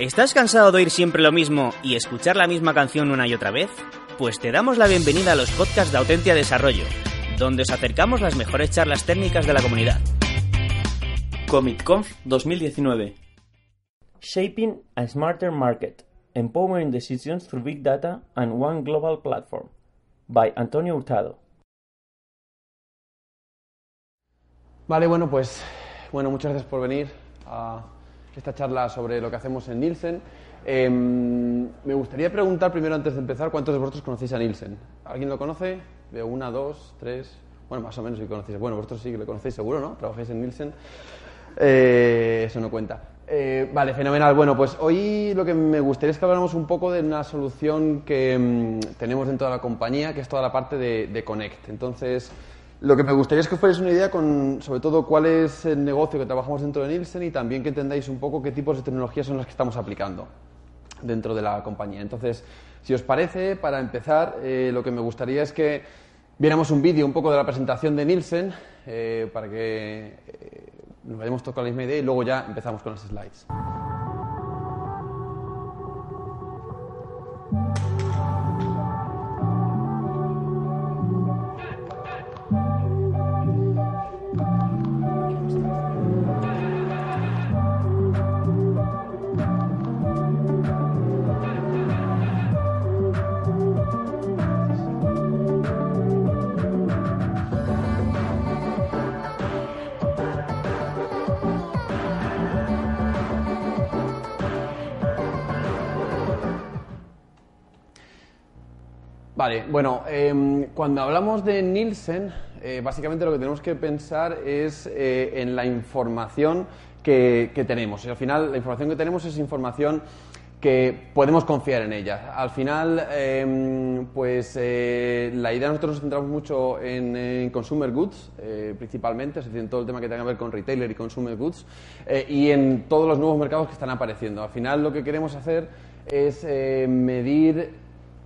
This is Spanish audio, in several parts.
¿Estás cansado de oír siempre lo mismo y escuchar la misma canción una y otra vez? Pues te damos la bienvenida a los podcasts de Autentia Desarrollo, donde os acercamos las mejores charlas técnicas de la comunidad. ComicConf 2019 Shaping a Smarter Market Empowering Decisions Through Big Data and One Global Platform by Antonio Hurtado Vale, bueno, pues bueno, muchas gracias por venir a esta charla sobre lo que hacemos en Nielsen. Em, me gustaría preguntar primero, antes de empezar, ¿cuántos de vosotros conocéis a Nielsen? ¿Alguien lo conoce? Veo una, dos, tres. Bueno, más o menos si conocéis. Bueno, vosotros sí que lo conocéis seguro, ¿no? Trabajáis en Nielsen. Eh, eso no cuenta. Eh, vale, fenomenal. Bueno, pues hoy lo que me gustaría es que habláramos un poco de una solución que mm, tenemos dentro de la compañía, que es toda la parte de, de Connect. Entonces, lo que me gustaría es que fuerais una idea sobre todo, cuál es el negocio que trabajamos dentro de Nielsen y también que entendáis un poco qué tipos de tecnologías son las que estamos aplicando dentro de la compañía. Entonces, si os parece, para empezar, eh, lo que me gustaría es que viéramos un vídeo un poco de la presentación de Nielsen eh, para que eh, nos vayamos tocando la misma idea y luego ya empezamos con las slides. Bueno, em, cuando hablamos de Nielsen, eh, básicamente lo que tenemos que pensar es eh, en la información que, tenemos. Y al final, la información que tenemos es información que podemos confiar en ella. Al final, em, pues eh, la idea nosotros nos centramos mucho en, consumer goods, eh, principalmente, es decir, en todo el tema que tenga que ver con retailer y consumer goods, eh, y en todos los nuevos mercados que están apareciendo. Al final, lo que queremos hacer es eh, medir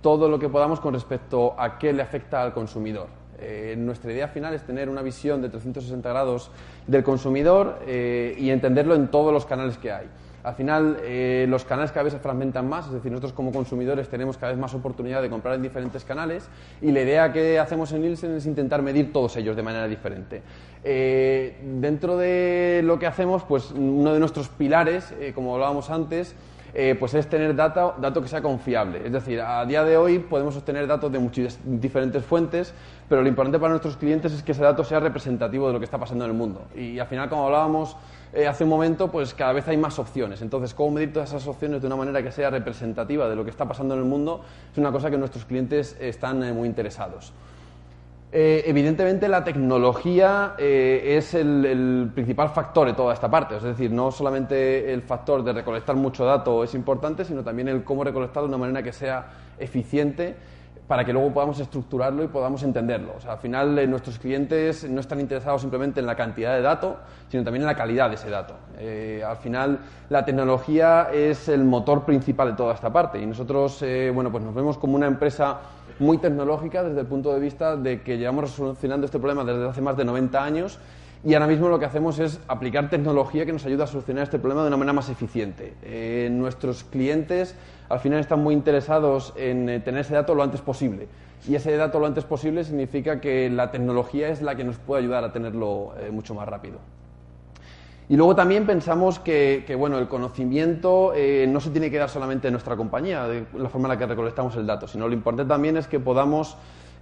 todo lo que podamos con respecto a qué le afecta al consumidor. Eh, nuestra idea final es tener una visión de 360 grados del consumidor eh, y entenderlo en todos los canales que hay. Al final, eh, los canales cada vez se fragmentan más, es decir, nosotros como consumidores tenemos cada vez más oportunidad de comprar en diferentes canales y la idea que hacemos en Nielsen es intentar medir todos ellos de manera diferente. Dentro de lo que hacemos, pues uno de nuestros pilares, como hablábamos antes, eh, pues es tener data, dato que sea confiable. Es decir, a día de hoy podemos obtener datos de muchas diferentes fuentes, pero lo importante para nuestros clientes es que ese dato sea representativo de lo que está pasando en el mundo. Y al final, como hablábamos eh, hace un momento, pues cada vez hay más opciones. Entonces, cómo medir todas esas opciones de una manera que sea representativa de lo que está pasando en el mundo es una cosa que nuestros clientes están eh, muy interesados. Eh, evidentemente la tecnología eh, es el, principal factor de toda esta parte, es decir, no solamente el factor de recolectar mucho dato es importante, sino también el cómo recolectarlo de una manera que sea eficiente para que luego podamos estructurarlo y podamos entenderlo. O sea, al final eh, nuestros clientes no están interesados simplemente en la cantidad de dato, sino también en la calidad de ese dato. Al final la tecnología es el motor principal de toda esta parte y nosotros, bueno, pues nos vemos como una empresa muy tecnológica desde el punto de vista de que llevamos solucionando este problema desde hace más de 90 años y ahora mismo lo que hacemos es aplicar tecnología que nos ayuda a solucionar este problema de una manera más eficiente. Eh, nuestros clientes al final están muy interesados en eh, tener ese dato lo antes posible. Y ese dato lo antes posible significa que la tecnología es la que nos puede ayudar a tenerlo eh, mucho más rápido. Y luego también pensamos que, que bueno, el conocimiento eh, no se tiene que dar solamente en nuestra compañía, de la forma en la que recolectamos el dato, sino lo importante también es que podamos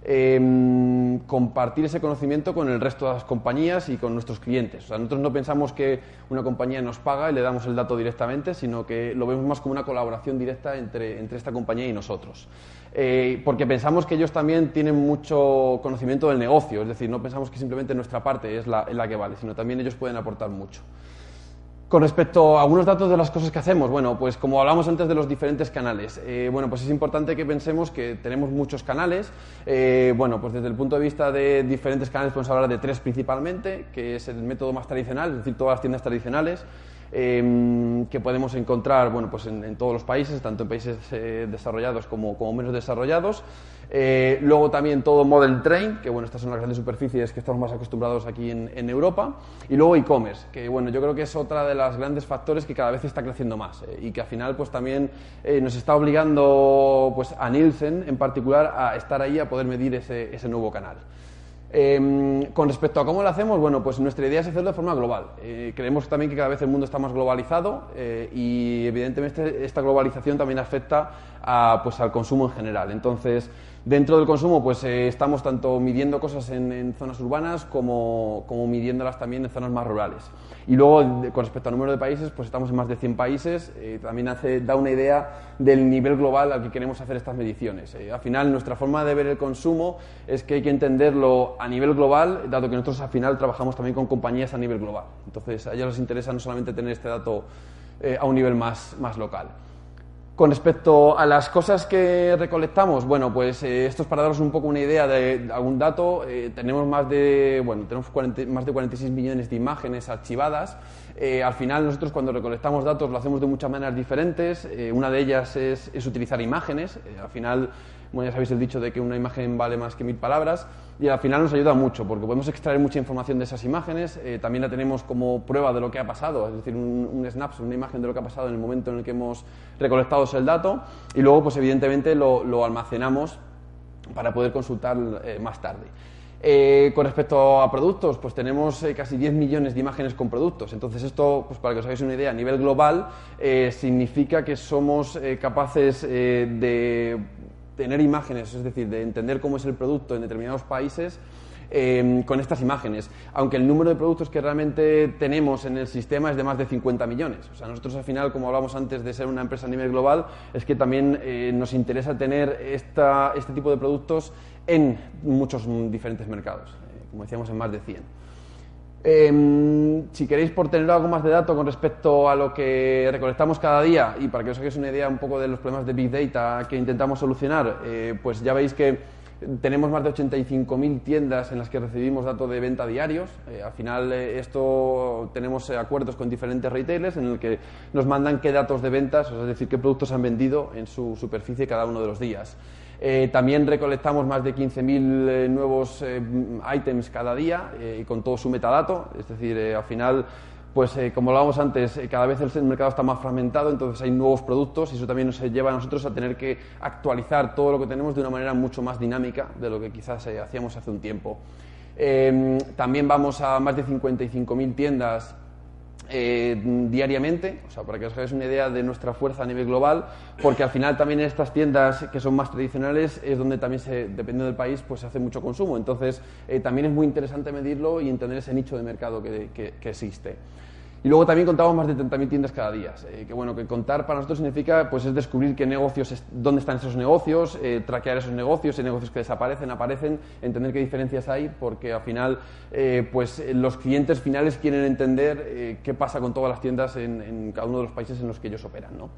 eh, compartir ese conocimiento con el resto de las compañías y con nuestros clientes. O sea, nosotros no pensamos que una compañía nos paga y le damos el dato directamente, sino que lo vemos más como una colaboración directa entre, entre esta compañía y nosotros. Eh, porque pensamos que ellos también tienen mucho conocimiento del negocio, es decir, no pensamos que simplemente nuestra parte es la, es la que vale, sino también ellos pueden aportar mucho. Con respecto a algunos datos de las cosas que hacemos, bueno, pues como hablamos antes de los diferentes canales, eh, bueno, pues es importante que pensemos que tenemos muchos canales. Eh, bueno, pues desde el punto de vista de diferentes canales podemos hablar de tres principalmente, que es el método más tradicional, es decir, todas las tiendas tradicionales. Em, que podemos encontrar bueno, pues en, todos los países, tanto en países eh, desarrollados como, como menos desarrollados. Eh, luego también todo Model Train, que bueno, estas son las grandes superficies que estamos más acostumbrados aquí en, Europa. Y luego e-commerce, que bueno, yo creo que es otra de las grandes factores que cada vez está creciendo más eh, y que al final pues también nos está obligando pues a Nielsen en particular a estar ahí a poder medir ese, ese nuevo canal. Em, con respecto a cómo lo hacemos, bueno, pues nuestra idea es hacerlo de forma global. creemos también que cada vez el mundo está más globalizado y evidentemente esta globalización también afecta pues, al consumo en general. Entonces, Dentro del consumo, pues eh, estamos tanto midiendo cosas en, zonas urbanas como, como, midiéndolas también en zonas más rurales. Y luego, con respecto al número de países, pues estamos en más de 100 países. Eh, también da una idea del nivel global al que queremos hacer estas mediciones. Eh, al final, nuestra forma de ver el consumo es que hay que entenderlo a nivel global, dado que nosotros al final trabajamos también con compañías a nivel global. Entonces, a ellos les interesa no solamente tener este dato a un nivel más local. Con respecto a las cosas que recolectamos, bueno, pues eh, esto es para daros un poco una idea de, algún dato. Eh, tenemos más de, bueno, tenemos más de 46 millones de imágenes archivadas. Eh, al final nosotros cuando recolectamos datos lo hacemos de muchas maneras diferentes. una de ellas es, es utilizar imágenes. al final bueno, ya sabéis el dicho de que una imagen vale más que mil palabras y al final nos ayuda mucho porque podemos extraer mucha información de esas imágenes, eh, también la tenemos como prueba de lo que ha pasado, es decir, un, un, snapshot, una imagen de lo que ha pasado en el momento en el que hemos recolectado el dato y luego pues evidentemente lo, almacenamos para poder consultar eh, más tarde. Eh, con respecto a productos, pues tenemos casi 10 millones de imágenes con productos. Entonces esto, pues para que os hagáis una idea, a nivel global significa que somos capaces de tener imágenes, es decir, de entender cómo es el producto en determinados países em, con estas imágenes, aunque el número de productos que realmente tenemos en el sistema es de más de 50 millones. O sea, nosotros al final, como hablamos antes de ser una empresa a nivel global, es que también eh, nos interesa tener esta, este tipo de productos en muchos diferentes mercados, eh, como decíamos, en más de 100. Em, si queréis por tener algo más de datos con respecto a lo que recolectamos cada día y para que os hagáis una idea un poco de los problemas de Big Data que intentamos solucionar, eh, pues ya veis que tenemos más de 85.000 tiendas en las que recibimos datos de venta diarios. Eh, al final eh, esto tenemos acuerdos con diferentes retailers en el que nos mandan qué datos de ventas, es decir, qué productos han vendido en su superficie cada uno de los días. Eh, también recolectamos más de 15.000 eh, nuevos eh, items cada día y con todo su metadato. Es decir, al final, pues como hablábamos antes, cada vez el mercado está más fragmentado, entonces hay nuevos productos y eso también nos lleva a nosotros a tener que actualizar todo lo que tenemos de una manera mucho más dinámica de lo que quizás hacíamos hace un tiempo. también vamos a más de 55.000 tiendas eh, diariamente, o sea, para que os hagáis una idea de nuestra fuerza a nivel global, porque al final también en estas tiendas que son más tradicionales es donde también, se, dependiendo del país, pues se hace mucho consumo. Entonces, eh, también es muy interesante medirlo y entender ese nicho de mercado que, que existe. Y luego también contamos más de 30.000 tiendas cada día. Eh, que bueno, que contar para nosotros significa pues es descubrir qué negocios, dónde están esos negocios, eh, traquear esos negocios, negocios que desaparecen, aparecen, entender qué diferencias hay, porque al final eh, pues los clientes finales quieren entender qué pasa con todas las tiendas en, en, cada uno de los países en los que ellos operan. ¿no?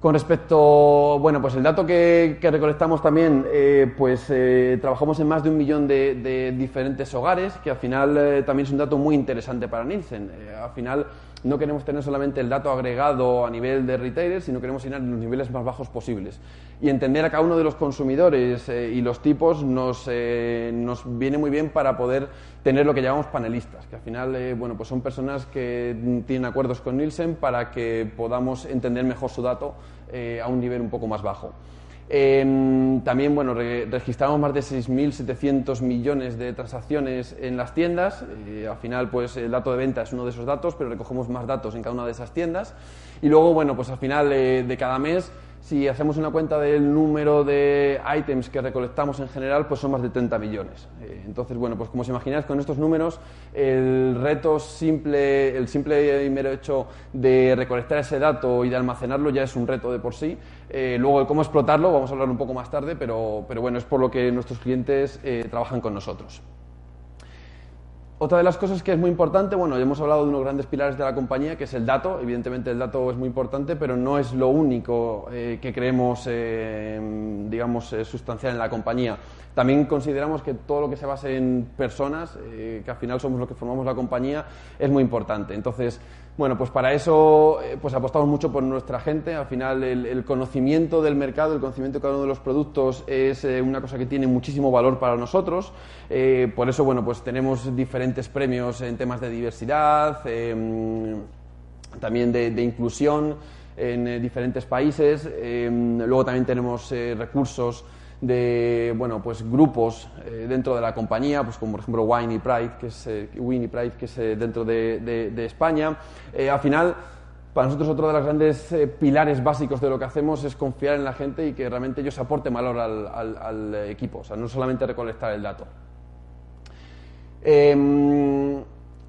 Con respecto, bueno, pues el dato que, recolectamos también, eh, pues eh, trabajamos en más de un millón de, diferentes hogares, que al final eh, también es un dato muy interesante para Nielsen. al final no queremos tener solamente el dato agregado a nivel de retailers, sino queremos ir a los niveles más bajos posibles. Y entender a cada uno de los consumidores eh, y los tipos nos, eh, nos, viene muy bien para poder tener lo que llamamos panelistas, que al final eh, bueno, pues son personas que tienen acuerdos con Nielsen para que podamos entender mejor su dato a un nivel un poco más bajo. Em, también bueno, registramos más de 6.700 millones de transacciones en las tiendas. al final, pues el dato de venta es uno de esos datos, pero recogemos más datos en cada una de esas tiendas. Y luego, bueno, pues al final de cada mes si hacemos una cuenta del número de items que recolectamos en general, pues son más de 30 millones. Eh, entonces, bueno, pues como os imagináis, con estos números, el reto simple, el simple y mero hecho de recolectar ese dato y de almacenarlo ya es un reto de por sí. Eh, luego, el cómo explotarlo, vamos a hablar un poco más tarde, pero, pero bueno, es por lo que nuestros clientes eh, trabajan con nosotros. Otra de las cosas que es muy importante, bueno, ya hemos hablado de unos grandes pilares de la compañía, que es el dato. Evidentemente el dato es muy importante, pero no es lo único eh, que creemos, eh, digamos, eh, sustancial en la compañía. También consideramos que todo lo que se base en personas, que al final somos los que formamos la compañía, es muy importante. Entonces, Bueno, pues para eso eh, pues apostamos mucho por nuestra gente. Al final el, conocimiento del mercado, el conocimiento de cada uno de los productos es eh, una cosa que tiene muchísimo valor para nosotros. Eh, por eso, bueno, pues tenemos diferentes premios en temas de diversidad, em, también de, de, inclusión en diferentes países. Em, luego también tenemos recursos de bueno pues grupos eh, dentro de la compañía pues como por ejemplo Wine y Pride que es eh, Pride que es eh, dentro de, España. Al final para nosotros otro de los grandes pilares básicos de lo que hacemos es confiar en la gente y que realmente ellos aporten valor al, al equipo. O sea no solamente recolectar el dato. Em,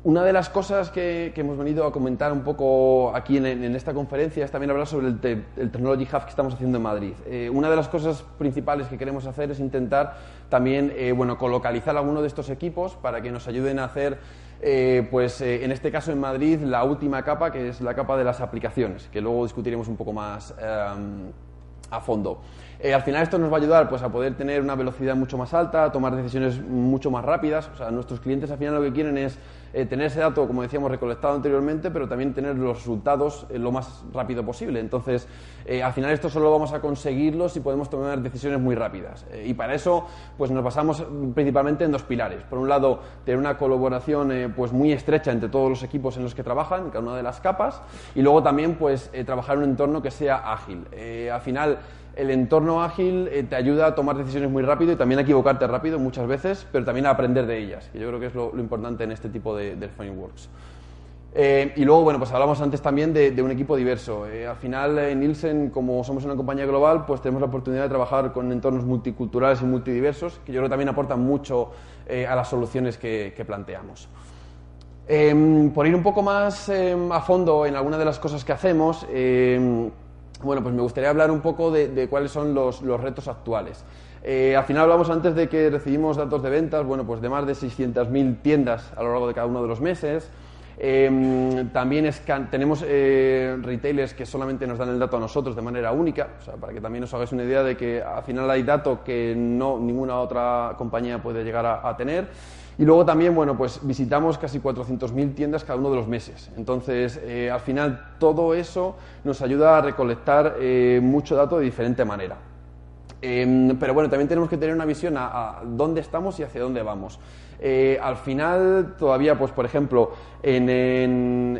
una de las cosas que, hemos venido a comentar un poco aquí en, esta conferencia es también hablar sobre el, Technology Hub que estamos haciendo en Madrid. Eh, una de las cosas principales que queremos hacer es intentar también eh, bueno, colocalizar alguno de estos equipos para que nos ayuden a hacer, eh, pues en este caso en Madrid, la última capa, que es la capa de las aplicaciones, que luego discutiremos un poco más a fondo. al final esto nos va a ayudar pues, a poder tener una velocidad mucho más alta, a tomar decisiones mucho más rápidas. O sea, nuestros clientes al final lo que quieren es eh, tener ese dato, como decíamos, recolectado anteriormente, pero también tener los resultados eh, lo más rápido posible. Entonces, eh, al final esto solo vamos a conseguirlo si podemos tomar decisiones muy rápidas. y para eso, pues nos basamos principalmente en dos pilares. Por un lado, tener una colaboración pues muy estrecha entre todos los equipos en los que trabajan, cada una de las capas, y luego también, pues, trabajar en un entorno que sea ágil. al final, el entorno ágil eh, te ayuda a tomar decisiones muy rápido y también a equivocarte rápido muchas veces, pero también a aprender de ellas, que yo creo que es lo, importante en este tipo de, frameworks. Eh, y luego, bueno, pues hablamos antes también de, un equipo diverso. Eh, al final, en Nielsen, como somos una compañía global, pues tenemos la oportunidad de trabajar con entornos multiculturales y multidiversos, que yo creo que también aportan mucho a las soluciones que, que planteamos. por ir un poco más a fondo en alguna de las cosas que hacemos, bueno, pues me gustaría hablar un poco de, cuáles son los, retos actuales. Eh, al final hablamos antes de que recibimos datos de ventas, bueno, pues de más de 600.000 tiendas a lo largo de cada uno de los meses. Em, también tenemos eh, retailers que solamente nos dan el dato a nosotros de manera única, o sea, para que también os hagáis una idea de que al final hay dato que no ninguna otra compañía puede llegar a tener. Y luego también, bueno, pues visitamos casi 400.000 tiendas cada uno de los meses. Entonces, eh, al final, todo eso nos ayuda a recolectar eh, mucho dato de diferente manera. Em, pero bueno, también tenemos que tener una visión a, dónde estamos y hacia dónde vamos. Eh, al final, todavía, pues por ejemplo, en,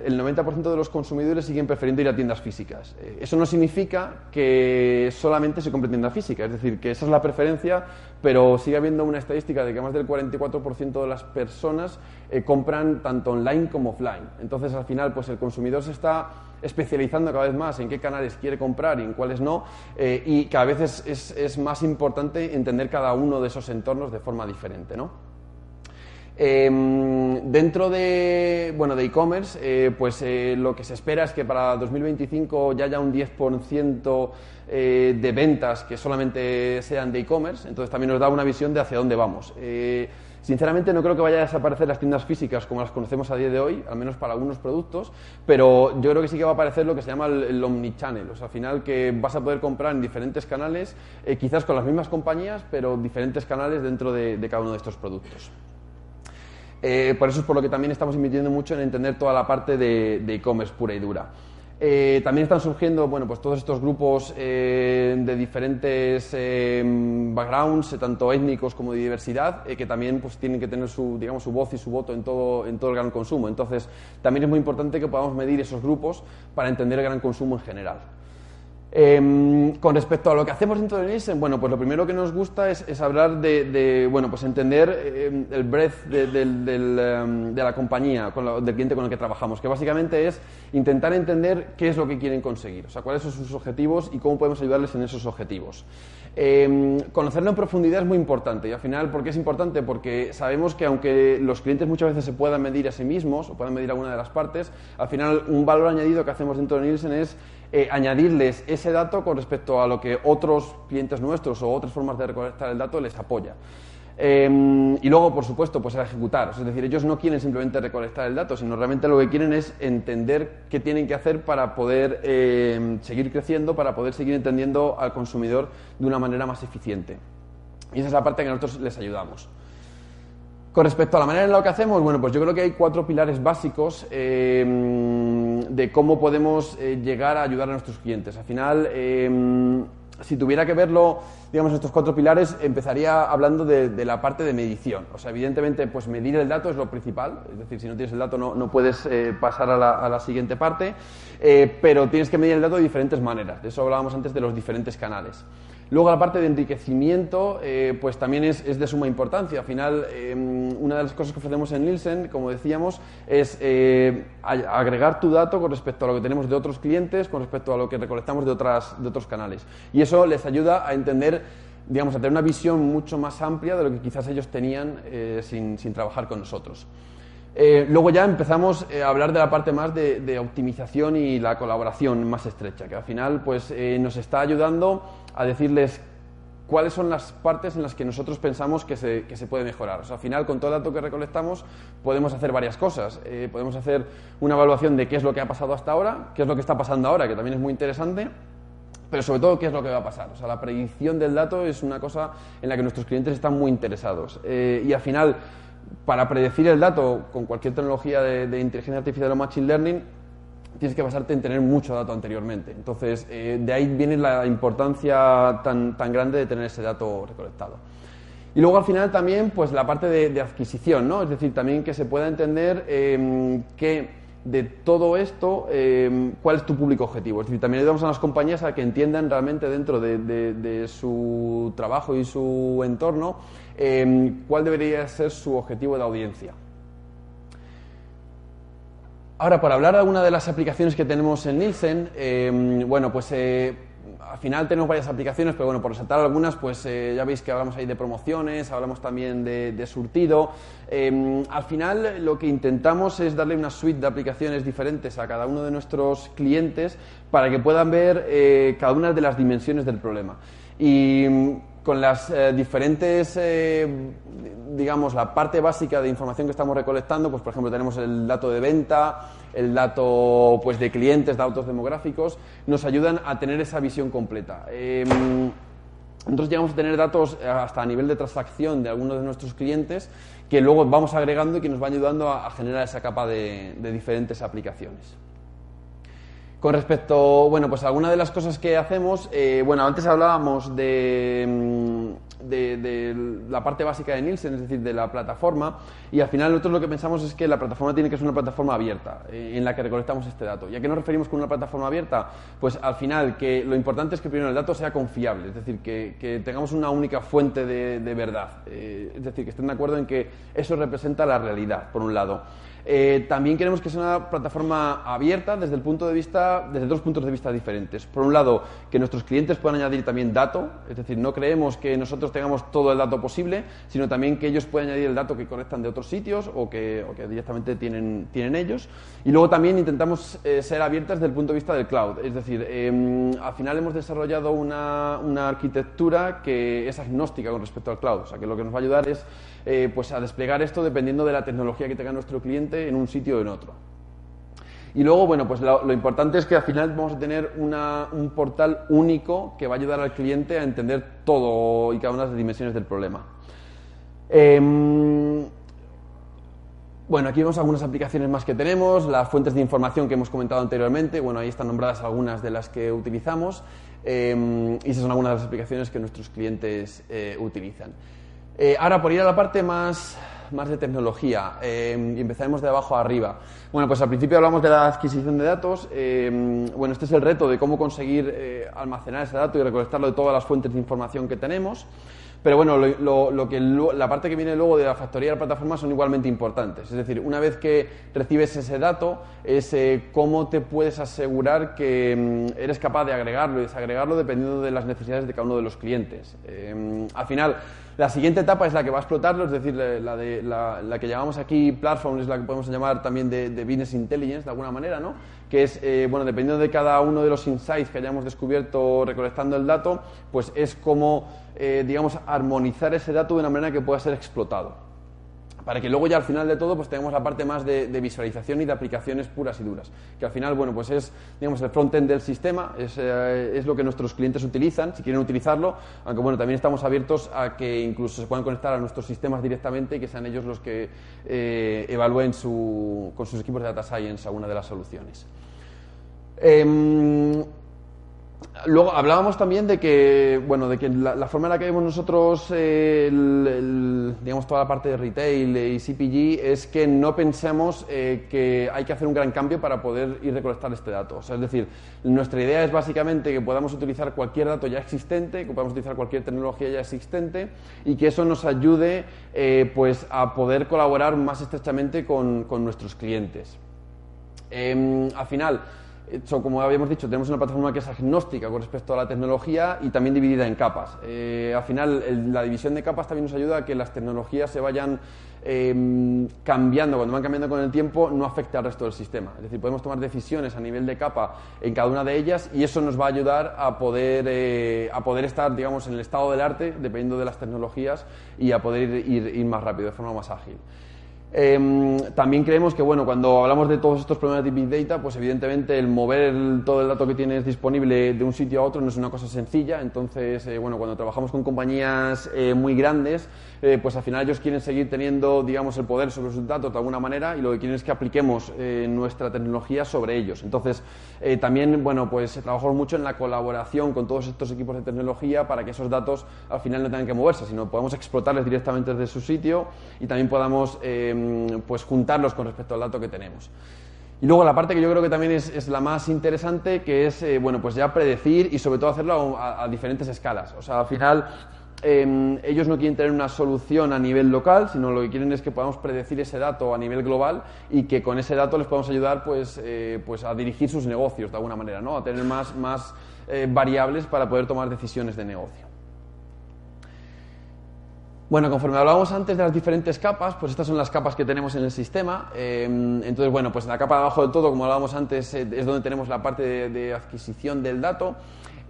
el 90% de los consumidores siguen prefiriendo ir a tiendas físicas. Eh, eso no significa que solamente se compre tienda física, es decir, que esa es la preferencia, pero sigue habiendo una estadística de que más del 44% de las personas eh, compran tanto online como offline. Entonces, al final, pues el consumidor se está especializando cada vez más en qué canales quiere comprar y en cuáles no, y cada vez es, es más importante entender cada uno de esos entornos de forma diferente, ¿no? Em, dentro de bueno de e-commerce, eh, pues eh, lo que se espera es que para 2025 ya haya un 10% eh, de ventas que solamente sean de e-commerce, entonces también nos da una visión de hacia dónde vamos. Sinceramente no creo que vaya a desaparecer las tiendas físicas como las conocemos a día de hoy, al menos para algunos productos, pero yo creo que sí que va a aparecer lo que se llama el, omnichannel, o sea, al final que vas a poder comprar en diferentes canales, quizás con las mismas compañías, pero diferentes canales dentro de cada uno de estos productos. Eh, por eso es por lo que también estamos invirtiendo mucho en entender toda la parte de e-commerce pura y dura. Eh, también están surgiendo bueno, pues todos estos grupos eh, de diferentes backgrounds, tanto étnicos como de diversidad, que también pues, tienen que tener su, digamos, su voz y su voto en todo, en todo el gran consumo. Entonces, también es muy importante que podamos medir esos grupos para entender el gran consumo en general. Em, con respecto a lo que hacemos dentro de Nielsen, bueno, pues lo primero que nos gusta es, hablar de, bueno, pues entender em, el breadth de, em, la compañía, del cliente con el que trabajamos, que básicamente es intentar entender qué es lo que quieren conseguir, o sea, cuáles son sus objetivos y cómo podemos ayudarles en esos objetivos. conocerlo en profundidad es muy importante y al final, ¿por qué es importante? Porque sabemos que aunque los clientes muchas veces se puedan medir a sí mismos o puedan medir alguna de las partes, al final un valor añadido que hacemos dentro de Nielsen es eh, añadirles ese dato con respecto a lo que otros clientes nuestros o otras formas de recolectar el dato les apoya. Em, y luego, por supuesto, pues a ejecutar. Es decir, ellos no quieren simplemente recolectar el dato, sino realmente lo que quieren es entender qué tienen que hacer para poder em, seguir creciendo, para poder seguir entendiendo al consumidor de una manera más eficiente. Y esa es la parte que nosotros les ayudamos. Con respecto a la manera en la que hacemos, bueno, pues yo creo que hay cuatro pilares básicos. Em, de cómo podemos llegar a ayudar a nuestros clientes. Al final, si tuviera que verlo, digamos, estos cuatro pilares, empezaría hablando de, la parte de medición. O sea, evidentemente, pues medir el dato es lo principal, es decir, si no tienes el dato no, no puedes eh, pasar a la, siguiente parte, eh, pero tienes que medir el dato de diferentes maneras. De eso hablábamos antes de los diferentes canales. Luego la parte de enriquecimiento, eh, pues también es, de suma importancia. Al final, em, una de las cosas que ofrecemos en Nielsen, como decíamos, es eh, agregar tu dato con respecto a lo que tenemos de otros clientes, con respecto a lo que recolectamos de, otras, de otros canales. Y eso les ayuda a entender, digamos, a tener una visión mucho más amplia de lo que quizás ellos tenían eh, sin, sin trabajar con nosotros. Luego ya empezamos a hablar de la parte más de, optimización y la colaboración más estrecha, que al final pues, nos está ayudando a decirles cuáles son las partes en las que nosotros pensamos que se, que se puede mejorar. O sea, al final, con todo el dato que recolectamos, podemos hacer varias cosas. podemos hacer una evaluación de qué es lo que ha pasado hasta ahora, qué es lo que está pasando ahora, que también es muy interesante, pero sobre todo qué es lo que va a pasar. O sea, la predicción del dato es una cosa en la que nuestros clientes están muy interesados. y al final, para predecir el dato con cualquier tecnología de, inteligencia artificial o machine learning, tienes que basarte en tener mucho dato anteriormente. Entonces, eh, de ahí viene la importancia tan, tan, grande de tener ese dato recolectado. Y luego al final también, pues la parte de, adquisición, ¿no? Es decir, también que se pueda entender eh, que de todo esto, em, cuál es tu público objetivo. Es decir, también ayudamos a las compañías a que entiendan realmente dentro de, su trabajo y su entorno em, cuál debería ser su objetivo de audiencia. Ahora, para hablar de alguna de las aplicaciones que tenemos en Nielsen, em, bueno, pues eh, al final tenemos varias aplicaciones, pero bueno, por resaltar algunas, pues eh, ya veis que hablamos ahí de promociones, hablamos también de, surtido. Em, al final lo que intentamos es darle una suite de aplicaciones diferentes a cada uno de nuestros clientes para que puedan ver eh, cada una de las dimensiones del problema. Con las eh, diferentes, eh, digamos, la parte básica de información que estamos recolectando, pues por ejemplo tenemos el dato de venta, el dato pues, de clientes, datos demográficos, nos ayudan a tener esa visión completa. Em, nosotros llegamos a tener datos hasta a nivel de transacción de algunos de nuestros clientes que luego vamos agregando y que nos va ayudando a, generar esa capa de diferentes aplicaciones. Con respecto, bueno, pues alguna de las cosas que hacemos, eh, bueno, antes hablábamos mm, de, de, la parte básica de Nielsen, es decir, de la plataforma, y al final nosotros lo que pensamos es que la plataforma tiene que ser una plataforma abierta eh, en la que recolectamos este dato. ¿Y a qué nos referimos con una plataforma abierta? Pues al final que lo importante es que primero el dato sea confiable, es decir, que, tengamos una única fuente de, verdad, eh, es decir, que estén de acuerdo en que eso representa la realidad, por un lado. Eh, también queremos que sea una plataforma abierta desde el punto de vista, desde dos puntos de vista diferentes. Por un lado, que nuestros clientes puedan añadir también dato, es decir, no creemos que nosotros tengamos todo el dato posible, sino también que ellos puedan añadir el dato que conectan de otros sitios o que, directamente tienen, tienen, ellos. Y luego también intentamos eh, ser abiertas desde el punto de vista del cloud, es decir, em, al final hemos desarrollado una, una arquitectura que es agnóstica con respecto al cloud, o sea que lo que nos va a ayudar es eh, pues a desplegar esto dependiendo de la tecnología que tenga nuestro cliente en un sitio o en otro. Y luego, bueno, pues lo, importante es que al final vamos a tener un portal único que va a ayudar al cliente a entender todo y cada una de las dimensiones del problema. Em, bueno, aquí vemos algunas aplicaciones más que tenemos, las fuentes de información que hemos comentado anteriormente, bueno, ahí están nombradas algunas de las que utilizamos em, y esas son algunas de las aplicaciones que nuestros clientes eh, utilizan. Eh, ahora, por ir a la parte más, más de tecnología, eh, y empezaremos de abajo a arriba. Bueno, pues al principio hablamos de la adquisición de datos. Eh, bueno, este es el reto de cómo conseguir almacenar ese dato y recolectarlo de todas las fuentes de información que tenemos. Pero bueno, lo, que, la parte que viene luego de la factoría de la plataforma son igualmente importantes. Es decir, una vez que recibes ese dato, es cómo te puedes asegurar que mm, eres capaz de agregarlo y desagregarlo dependiendo de las necesidades de cada uno de los clientes. al final, la siguiente etapa es la que va a explotarlo, es decir, la, de, la, que llamamos aquí platform, es la que podemos llamar también de, business intelligence, de alguna manera, ¿no? que es, eh, bueno, dependiendo de cada uno de los insights que hayamos descubierto recolectando el dato, pues es como, eh, digamos, armonizar ese dato de una manera que pueda ser explotado para que luego ya al final de todo pues tengamos la parte más de, visualización y de aplicaciones puras y duras, que al final, bueno, pues es, digamos, el frontend del sistema, es, eh, es, lo que nuestros clientes utilizan, si quieren utilizarlo, aunque bueno, también estamos abiertos a que incluso se puedan conectar a nuestros sistemas directamente y que sean ellos los que eh, evalúen su, con sus equipos de data science alguna de las soluciones. Em, Luego hablábamos también de que, bueno, de que la, forma en la que vemos nosotros, eh, digamos, toda la parte de retail y CPG es que no pensemos eh, que hay que hacer un gran cambio para poder ir recolectar este dato. O sea, es decir, nuestra idea es básicamente que podamos utilizar cualquier dato ya existente, que podamos utilizar cualquier tecnología ya existente y que eso nos ayude, eh, pues, a poder colaborar más estrechamente con, con nuestros clientes. Em, al final, como habíamos dicho, tenemos una plataforma que es agnóstica con respecto a la tecnología y también dividida en capas. Eh, al final, la división de capas también nos ayuda a que las tecnologías se vayan em, cambiando, cuando van cambiando con el tiempo, no afecte al resto del sistema. Es decir, podemos tomar decisiones a nivel de capa en cada una de ellas y eso nos va a ayudar a poder, eh, a poder estar, digamos, en el estado del arte, dependiendo de las tecnologías, y a poder ir más rápido, de forma más ágil. Em, también creemos que bueno, cuando hablamos de todos estos problemas de Big Data, pues evidentemente el mover todo el dato que tienes disponible de un sitio a otro no es una cosa sencilla. Entonces, eh, bueno, cuando trabajamos con compañías eh, muy grandes, eh, pues al final ellos quieren seguir teniendo, digamos, el poder sobre sus datos de alguna manera y lo que quieren es que apliquemos nuestra tecnología sobre ellos. Entonces, también, bueno, pues trabajamos mucho en la colaboración con todos estos equipos de tecnología para que esos datos al final no tengan que moverse, sino podamos explotarles directamente desde su sitio y también podamos pues juntarlos con respecto al dato que tenemos. Y luego la parte que yo creo que también es, la más interesante, que es, eh, bueno, pues ya predecir y sobre todo hacerlo a, diferentes escalas. O sea, al final em, ellos no quieren tener una solución a nivel local, sino lo que quieren es que podamos predecir ese dato a nivel global y que con ese dato les podamos ayudar pues, eh, pues a dirigir sus negocios de alguna manera, ¿no? A tener más, más eh, variables para poder tomar decisiones de negocio. Bueno, conforme hablábamos antes de las diferentes capas, pues estas son las capas que tenemos en el sistema. Em, entonces, bueno, pues en la capa de abajo del todo, como hablábamos antes, eh, es donde tenemos la parte de adquisición del dato.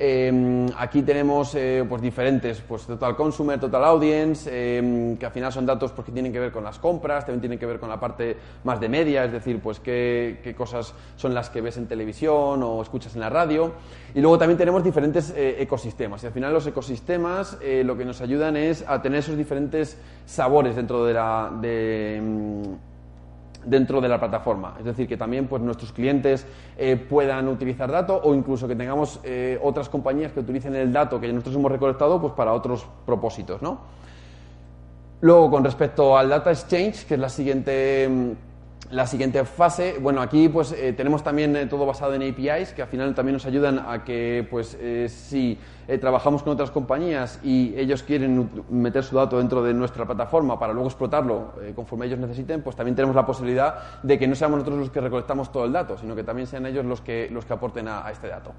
Em, aquí tenemos eh, pues diferentes, pues Total Consumer, Total Audience, em, que al final son datos porque tienen que ver con las compras, también tienen que ver con la parte más de media, es decir, pues qué, qué cosas son las que ves en televisión o escuchas en la radio. Y luego también tenemos diferentes eh, ecosistemas. Y al final los ecosistemas eh, lo que nos ayudan es a tener esos diferentes sabores dentro de la... Em, dentro de la plataforma. Es decir, que también pues, nuestros clientes eh, puedan utilizar datos o incluso que tengamos eh, otras compañías que utilicen el dato que nosotros hemos recolectado pues, para otros propósitos. ¿no? Luego, con respecto al Data Exchange, que es la siguiente mm, la siguiente fase, bueno, aquí pues eh, tenemos también eh, todo basado en APIs que al final también nos ayudan a que pues eh, si trabajamos con otras compañías y ellos quieren meter su dato dentro de nuestra plataforma para luego explotarlo conforme ellos necesiten, pues también tenemos la posibilidad de que no seamos nosotros los que recolectamos todo el dato, sino que también sean ellos los que, los que aporten a este dato.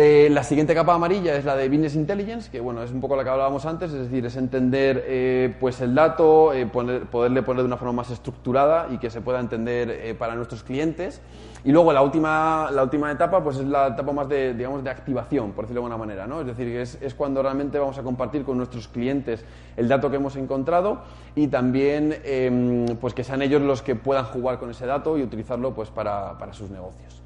Eh, la siguiente capa amarilla es la de Business Intelligence, que bueno, es un poco la que hablábamos antes, es decir, es entender eh, pues el dato, eh, poderle poner de una forma más estructurada y que se pueda entender para nuestros clientes. Y luego la última, la última etapa pues es la etapa más de, digamos, de activación, por decirlo de alguna manera, ¿no? Es decir, es, es cuando realmente vamos a compartir con nuestros clientes el dato que hemos encontrado y también em, pues que sean ellos los que puedan jugar con ese dato y utilizarlo pues para, para sus negocios.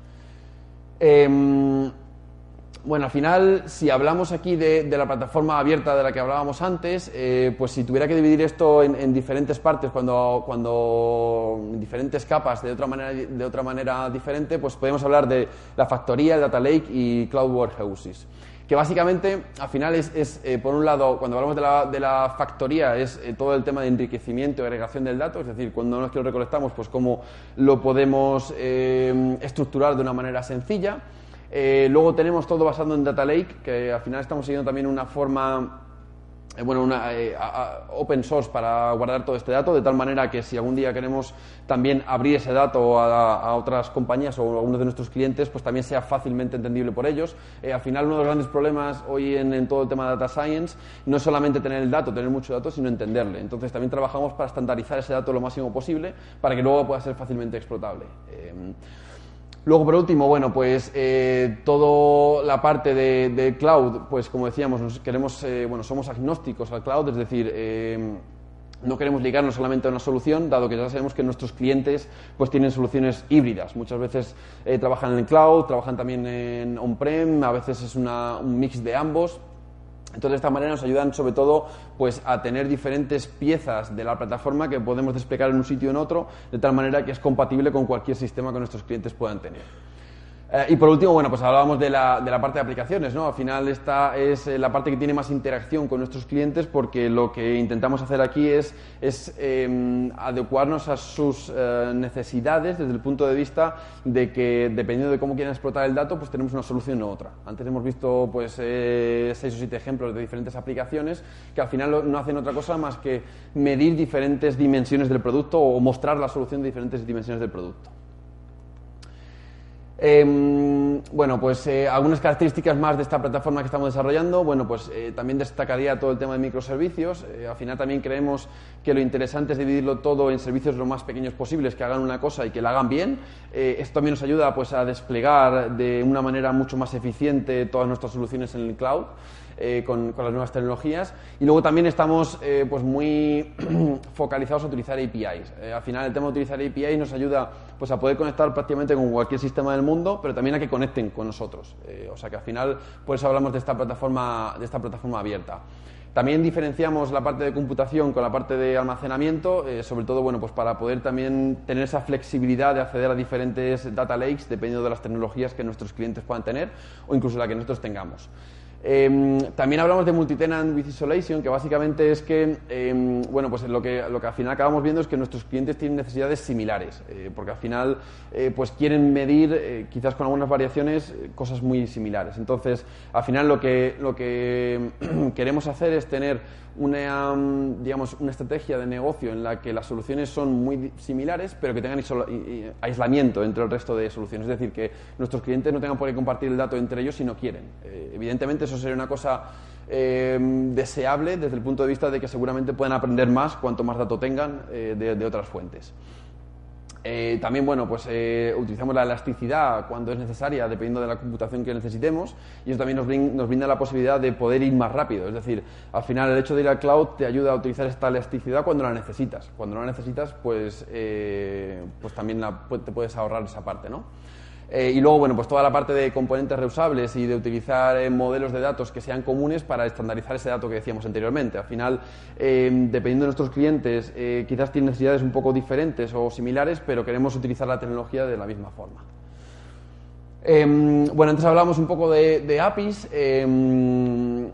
Bueno, al final, si hablamos aquí de, la plataforma abierta de la que hablábamos antes, eh, pues si tuviera que dividir esto en, diferentes partes, cuando, cuando en diferentes capas de otra manera, de otra manera diferente, pues podemos hablar de la factoría, el data lake y cloud warehouses. Que básicamente, al final, es, eh, por un lado, cuando hablamos de la, de la factoría, es eh, todo el tema de enriquecimiento y agregación del dato, es decir, cuando nosotros lo recolectamos, pues cómo lo podemos estructurar de una manera sencilla. Eh, luego tenemos todo basado en Data Lake, que al final estamos siguiendo también una forma, eh, bueno, una eh, open source para guardar todo este dato, de tal manera que si algún día queremos también abrir ese dato a, otras compañías o a algunos de nuestros clientes, pues también sea fácilmente entendible por ellos. al final, uno de los grandes problemas hoy en, todo el tema de data science no es solamente tener el dato, tener mucho dato, sino entenderle. Entonces, también trabajamos para estandarizar ese dato lo máximo posible para que luego pueda ser fácilmente explotable. Luego, por último, bueno, pues eh, toda la parte de, cloud, pues como decíamos, queremos, eh, bueno, somos agnósticos al cloud, es decir, eh, no queremos ligarnos solamente a una solución, dado que ya sabemos que nuestros clientes pues tienen soluciones híbridas. Muchas veces trabajan en cloud, trabajan también en on-prem, a veces es un mix de ambos. Entonces, de esta manera nos ayudan sobre todo pues, a tener diferentes piezas de la plataforma que podemos desplegar en un sitio o en otro, de tal manera que es compatible con cualquier sistema que nuestros clientes puedan tener. Eh, y por último, bueno, pues hablábamos de la, de la parte de aplicaciones, ¿no? Al final esta es eh, la parte que tiene más interacción con nuestros clientes porque lo que intentamos hacer aquí es, es em, adecuarnos a sus eh, necesidades desde el punto de vista de que dependiendo de cómo quieren explotar el dato, pues tenemos una solución u otra. Antes hemos visto pues seis o siete ejemplos de diferentes aplicaciones que al final no hacen otra cosa más que medir diferentes dimensiones del producto o mostrar la solución de diferentes dimensiones del producto. Em, bueno, pues eh, algunas características más de esta plataforma que estamos desarrollando. Bueno, pues eh, también destacaría todo el tema de microservicios. Eh, al final también creemos que lo interesante es dividirlo todo en servicios lo más pequeños posibles, que hagan una cosa y que la hagan bien. esto también nos ayuda pues, a desplegar de una manera mucho más eficiente todas nuestras soluciones en el cloud. Eh, con, las nuevas tecnologías. Y luego también estamos eh, pues muy focalizados a utilizar APIs. Eh, al final el tema de utilizar APIs nos ayuda pues, a poder conectar prácticamente con cualquier sistema del mundo, pero también a que conecten con nosotros. o sea que al final por eso hablamos de esta plataforma, de esta plataforma abierta. También diferenciamos la parte de computación con la parte de almacenamiento, sobre todo bueno, pues para poder también tener esa flexibilidad de acceder a diferentes data lakes dependiendo de las tecnologías que nuestros clientes puedan tener o incluso la que nosotros tengamos. Em, también hablamos de multitenant with isolation, que básicamente es que, em, bueno, pues lo que, lo que al final acabamos viendo es que nuestros clientes tienen necesidades similares, eh, porque al final, eh, pues quieren medir, eh, quizás con algunas variaciones, cosas muy similares. Entonces, al final lo que, lo que queremos hacer es tener una, mm, digamos, una estrategia de negocio en la que las soluciones son muy similares, pero que tengan aislamiento entre el resto de soluciones. Es decir, que nuestros clientes no tengan por qué compartir el dato entre ellos si no quieren. Eh, evidentemente, eso sería una cosa eh, deseable desde el punto de vista de que seguramente puedan aprender más cuanto más dato tengan eh, de otras fuentes. Eh, también, bueno, pues eh, utilizamos la elasticidad cuando es necesaria, dependiendo de la computación que necesitemos, y eso también nos, brinda la posibilidad de poder ir más rápido. Es decir, al final el hecho de ir al cloud te ayuda a utilizar esta elasticidad cuando la necesitas. Cuando no la necesitas, pues, eh, pues también te puedes ahorrar esa parte, ¿no? Eh, y luego, bueno, pues toda la parte de componentes reusables y de utilizar eh, modelos de datos que sean comunes para estandarizar ese dato que decíamos anteriormente. Al final, eh, dependiendo de nuestros clientes, quizás tienen necesidades un poco diferentes o similares, pero queremos utilizar la tecnología de la misma forma. Em, bueno, antes hablamos un poco de, APIs.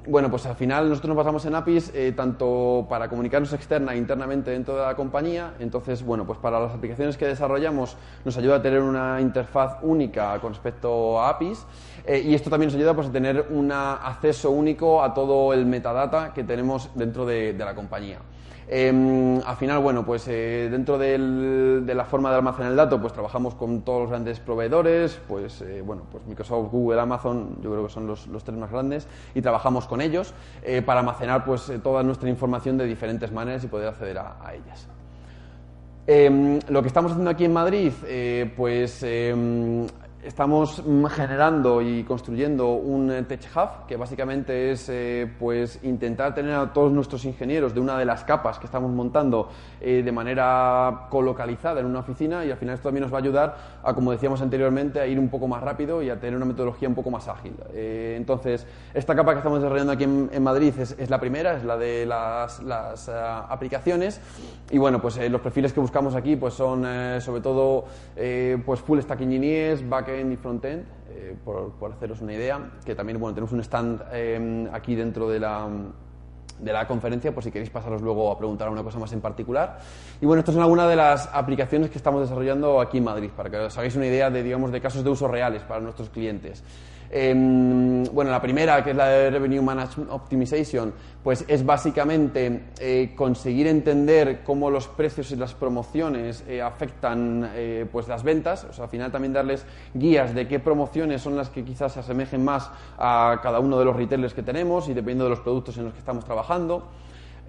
Bueno, pues al final nosotros nos basamos en APIs eh, tanto para comunicarnos externa e internamente dentro de la compañía. Entonces, bueno, pues para las aplicaciones que desarrollamos nos ayuda a tener una interfaz única con respecto a APIs. Eh, y esto también nos ayuda pues, a tener un acceso único a todo el metadata que tenemos dentro de la compañía. Em, al final, bueno, pues eh, dentro de la forma de almacenar el dato, pues trabajamos con todos los grandes proveedores, pues eh, bueno, pues Microsoft, Google, Amazon, yo creo que son los, tres más grandes, y trabajamos con ellos eh, para almacenar pues toda nuestra información de diferentes maneras y poder acceder a, ellas. Em, lo que estamos haciendo aquí en Madrid, pues em, estamos generando y construyendo un eh, Tech Hub que básicamente es eh, pues intentar tener a todos nuestros ingenieros de una de las capas que estamos montando eh, de manera colocalizada en una oficina y al final esto también nos va a ayudar a, como decíamos anteriormente, a ir un poco más rápido y a tener una metodología un poco más ágil. entonces, esta capa que estamos desarrollando aquí en, Madrid es, la primera, es la de las, las aplicaciones y bueno, pues los perfiles que buscamos aquí pues son sobre todo pues full stack engineers, back y frontend, eh, por, haceros una idea, que también bueno, tenemos un stand eh, aquí dentro de la, de la conferencia, por si queréis pasaros luego a preguntar una cosa más en particular. Y bueno, estas son algunas de las aplicaciones que estamos desarrollando aquí en Madrid, para que os hagáis una idea de, digamos, de casos de uso reales para nuestros clientes. Em, bueno, la primera, que es la de Revenue Management Optimization, pues es básicamente eh, conseguir entender cómo los precios y las promociones eh, afectan eh, pues las ventas, o sea, al final también darles guías de qué promociones son las que quizás se asemejen más a cada uno de los retailers que tenemos y dependiendo de los productos en los que estamos trabajando.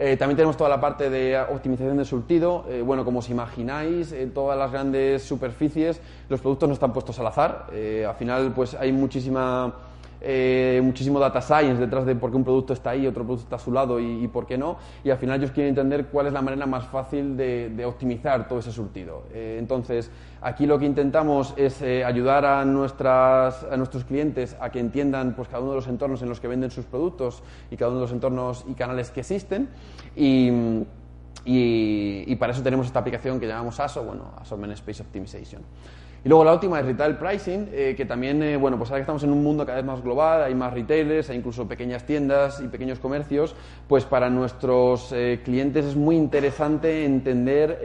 Eh, también tenemos toda la parte de optimización de surtido. Eh, bueno, como os imagináis, en todas las grandes superficies los productos no están puestos al azar. Eh, al final, pues hay muchísima eh, muchísimo data science detrás de por qué un producto está ahí, otro producto está a su lado y, por qué no. Y al final ellos quieren entender cuál es la manera más fácil de, optimizar todo ese surtido. Eh, entonces, aquí lo que intentamos es eh, ayudar a, nuestras, a nuestros clientes a que entiendan pues, cada uno de los entornos en los que venden sus productos y cada uno de los entornos y canales que existen. Y, para eso tenemos esta aplicación que llamamos ASO, bueno, ASO Space Optimization. Y luego la última es retail pricing, eh, que también, eh, bueno, pues ahora que estamos en un mundo cada vez más global, hay más retailers, hay incluso pequeñas tiendas y pequeños comercios, pues para nuestros eh, clientes es muy interesante entender,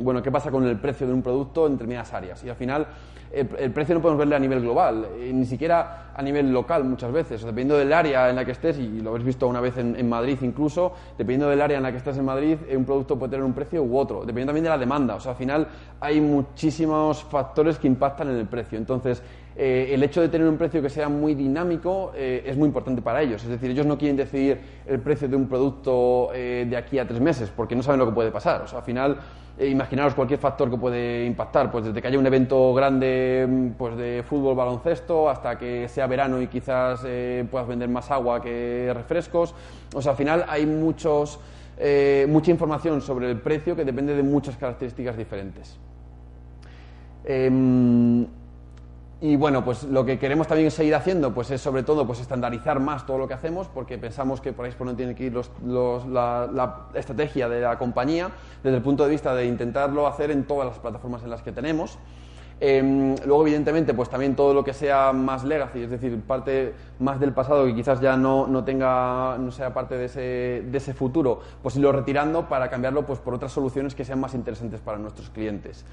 bueno, qué pasa con el precio de un producto en determinadas áreas. Y al final el, precio no podemos verle a nivel global, eh, ni siquiera a nivel local muchas veces. dependiendo del área en la que estés, y lo habéis visto una vez en, Madrid incluso, dependiendo del área en la que estés en Madrid, eh, un producto puede tener un precio u otro, dependiendo también de la demanda. O sea, al final hay muchísimos factores que impactan en el precio. Entonces, eh, el hecho de tener un precio que sea muy dinámico es muy importante para ellos. Es decir, ellos no quieren decidir el precio de un producto de aquí a tres meses porque no saben lo que puede pasar. O sea, al final imaginaros cualquier factor que puede impactar, pues desde que haya un evento grande mm, pues de fútbol, baloncesto, hasta que sea verano y quizás eh, puedas vender más agua que refrescos. O sea, al final hay muchos, eh, mucha información sobre el precio que depende de muchas características diferentes. Em, y bueno, pues lo que queremos también seguir haciendo pues es sobre todo pues estandarizar más todo lo que hacemos porque pensamos que por ahí por tiene que ir la, estrategia de la compañía desde el punto de vista de intentarlo hacer en todas las plataformas en las que tenemos. Em, luego, evidentemente, pues también todo lo que sea más legacy, es decir, parte más del pasado que quizás ya no, no tenga, no sea parte de ese, de ese futuro, pues irlo retirando para cambiarlo pues, por otras soluciones que sean más interesantes para nuestros clientes.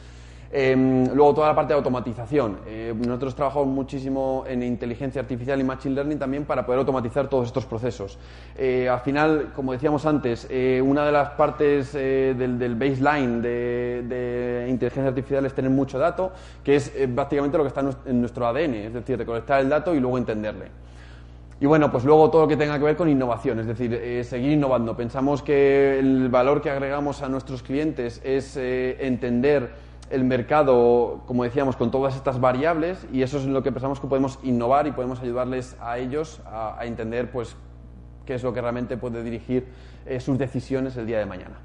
Em, luego toda la parte de automatización. Eh, nosotros trabajamos muchísimo en inteligencia artificial y machine learning también para poder automatizar todos estos procesos. Eh, al final, como decíamos antes, eh, una de las partes del, baseline de, inteligencia artificial es tener mucho dato, que es básicamente lo que está en nuestro ADN, es decir, recolectar el dato y luego entenderle. Y bueno, pues luego todo lo que tenga que ver con innovación, es decir, seguir innovando. Pensamos que el valor que agregamos a nuestros clientes es entender el mercado, como decíamos, con todas estas variables y eso es lo que pensamos que podemos innovar y podemos ayudarles a ellos a, entender pues, qué es lo que realmente puede dirigir eh, sus decisiones el día de mañana.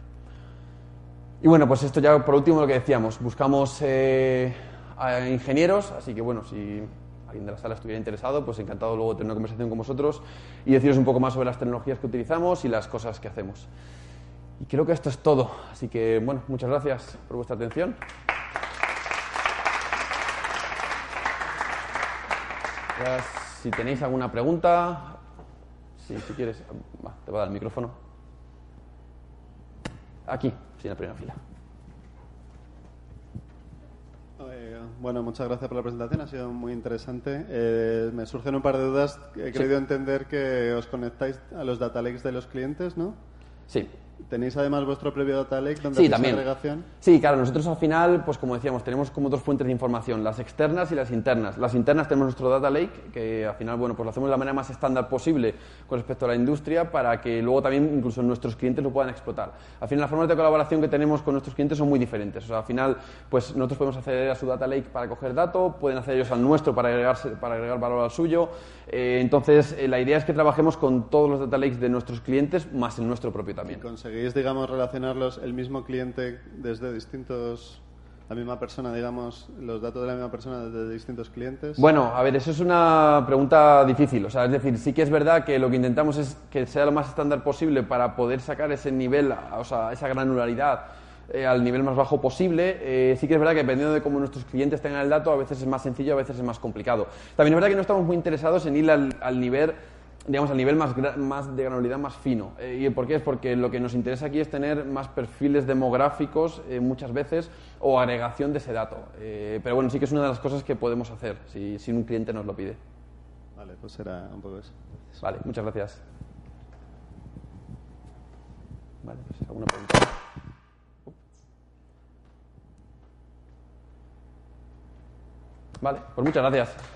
Y bueno, pues esto ya por último lo que decíamos, buscamos eh, a ingenieros, así que bueno, si alguien de la sala estuviera interesado, pues encantado luego de tener una conversación con vosotros y deciros un poco más sobre las tecnologías que utilizamos y las cosas que hacemos. Y creo que esto es todo, así que bueno, muchas gracias por vuestra atención. si tenéis alguna pregunta, si quieres, te voy a dar el micrófono. Aquí, sí, en la primera fila. Eh, bueno, muchas gracias por la presentación, ha sido muy interesante. Eh, me surgen un par de dudas. He querido entender que os conectáis a los data lakes de los clientes, ¿no? Sí. ¿Tenéis además vuestro previo data lake donde sí, también. agregación? Sí, claro, nosotros al final, pues como decíamos, tenemos como dos fuentes de información, las externas y las internas. Las internas tenemos nuestro data lake, que al final, bueno, pues lo hacemos de la manera más estándar posible con respecto a la industria para que luego también incluso nuestros clientes lo puedan explotar. Al final, las formas de colaboración que tenemos con nuestros clientes son muy diferentes. O sea, al final, pues nosotros podemos acceder a su data lake para coger datos, pueden hacer ellos al nuestro para, agregarse, para agregar valor al suyo. Eh, entonces, eh, la idea es que trabajemos con todos los data lakes de nuestros clientes, más el nuestro propio también conseguís, digamos, relacionarlos el mismo cliente desde distintos la misma persona, digamos, los datos de la misma persona desde distintos clientes? Bueno, a ver, eso es una pregunta difícil. O sea, es decir, sí que es verdad que lo que intentamos es que sea lo más estándar posible para poder sacar ese nivel, o sea, esa granularidad eh, al nivel más bajo posible. Eh, sí que es verdad que dependiendo de cómo nuestros clientes tengan el dato, a veces es más sencillo, a veces es más complicado. También es verdad que no estamos muy interesados en ir al nivel digamos, al nivel más, más de granularidad más fino. Eh, ¿Y por qué? Es porque lo que nos interesa aquí es tener más perfiles demográficos eh, muchas veces o agregación de ese dato. Eh, pero bueno, sí que es una de las cosas que podemos hacer si, si un cliente nos lo pide. Vale, pues será un poco eso. Vale, muchas gracias. Vale, pues alguna pregunta. Vale, pues muchas gracias.